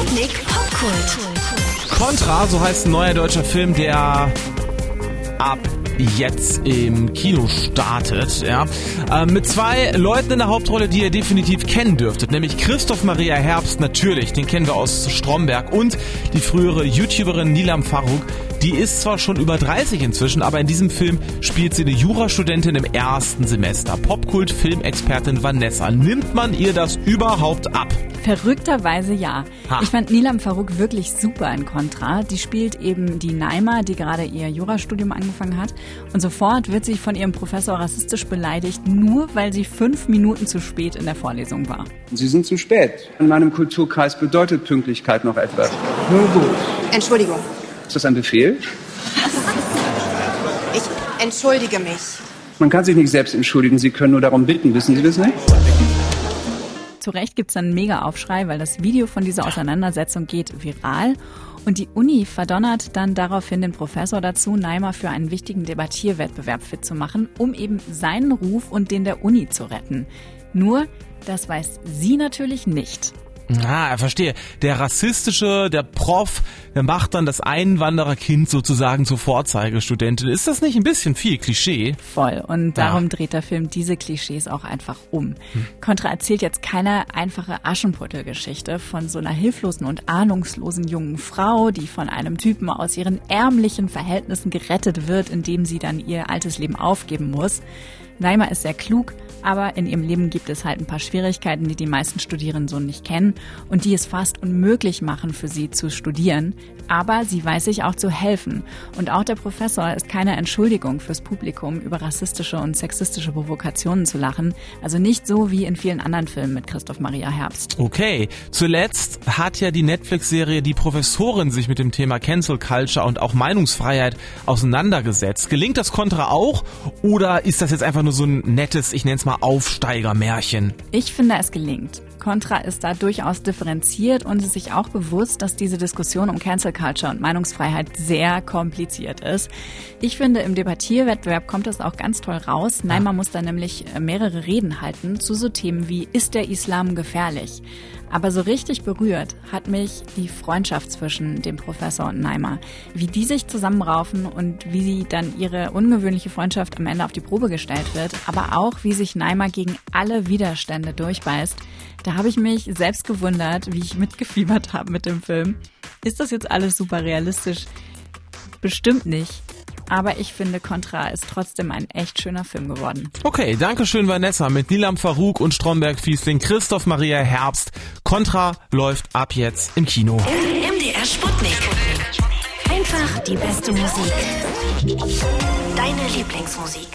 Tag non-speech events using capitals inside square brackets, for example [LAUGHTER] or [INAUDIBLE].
Sputnik Popkult. Contra, so heißt ein neuer deutscher Film, der ab jetzt im Kino startet. Ja. Äh, mit zwei Leuten in der Hauptrolle, die ihr definitiv kennen dürftet, nämlich Christoph Maria Herbst natürlich, den kennen wir aus Stromberg und die frühere YouTuberin Nilam Farouk, die ist zwar schon über 30 inzwischen, aber in diesem Film spielt sie eine Jurastudentin im ersten Semester. Popkult-Filmexpertin Vanessa. Nimmt man ihr das überhaupt ab? Verrückterweise ja. Ha. Ich fand Nilam Farouk wirklich super in Contra. Die spielt eben die Naima, die gerade ihr Jurastudium angefangen hat. Und sofort wird sie von ihrem Professor rassistisch beleidigt, nur weil sie fünf Minuten zu spät in der Vorlesung war. Sie sind zu spät. In meinem Kulturkreis bedeutet Pünktlichkeit noch etwas. Nun gut. Entschuldigung. Ist das ein Befehl? [LAUGHS] Ich entschuldige mich. Man kann sich nicht selbst entschuldigen, Sie können nur darum bitten. Wissen Sie das nicht? Zu Recht gibt's dann einen Mega-Aufschrei, weil das Video von dieser Auseinandersetzung geht viral. Und die Uni verdonnert dann daraufhin den Professor dazu, Neimer für einen wichtigen Debattierwettbewerb fit zu machen, um eben seinen Ruf und den der Uni zu retten. Nur, das weiß sie natürlich nicht. Ah, verstehe. Der rassistische, der Prof, der macht dann das Einwandererkind sozusagen zur Vorzeigestudentin. Ist das nicht ein bisschen viel Klischee? Voll. Und darum Ja. dreht der Film diese Klischees auch einfach um. Contra erzählt jetzt keine einfache Aschenputtelgeschichte von so einer hilflosen und ahnungslosen jungen Frau, die von einem Typen aus ihren ärmlichen Verhältnissen gerettet wird, indem sie dann ihr altes Leben aufgeben muss. Naima ist sehr klug, aber in ihrem Leben gibt es halt ein paar Schwierigkeiten, die die meisten Studierenden so nicht kennen und die es fast unmöglich machen für sie zu studieren. Aber sie weiß sich auch zu helfen. Und auch der Professor ist keine Entschuldigung fürs Publikum, über rassistische und sexistische Provokationen zu lachen. Also nicht so wie in vielen anderen Filmen mit Christoph Maria Herbst. Okay. Zuletzt hat ja die Netflix-Serie Die Professorin sich mit dem Thema Cancel Culture und auch Meinungsfreiheit auseinandergesetzt. Gelingt das Contra auch? Oder ist das jetzt einfach nur so ein nettes, ich nenne es mal Aufsteigermärchen? Ich finde, es gelingt. Contra ist da durchaus differenziert und ist sich auch bewusst, dass diese Diskussion um Cancel Culture und Meinungsfreiheit sehr kompliziert ist. Ich finde, im Debattierwettbewerb kommt das auch ganz toll raus. Neimer muss da nämlich äh, mehrere Reden halten zu so Themen wie, ist der Islam gefährlich? Aber so richtig berührt hat mich die Freundschaft zwischen dem Professor und Neimer. Wie die sich zusammenraufen und wie sie dann ihre ungewöhnliche Freundschaft am Ende auf die Probe gestellt wird, aber auch wie sich Neimer gegen alle Widerstände durchbeißt. Da habe ich mich selbst gewundert, wie ich mitgefiebert habe mit dem Film. Ist das jetzt alles super realistisch? Bestimmt nicht. Aber ich finde, Contra ist trotzdem ein echt schöner Film geworden. Okay, danke schön Vanessa mit Nilam Farouk und Stromberg-Fiesling, Christoph Maria Herbst. Contra läuft ab jetzt im Kino. MDR Sputnik. Einfach die beste Musik. Deine Lieblingsmusik.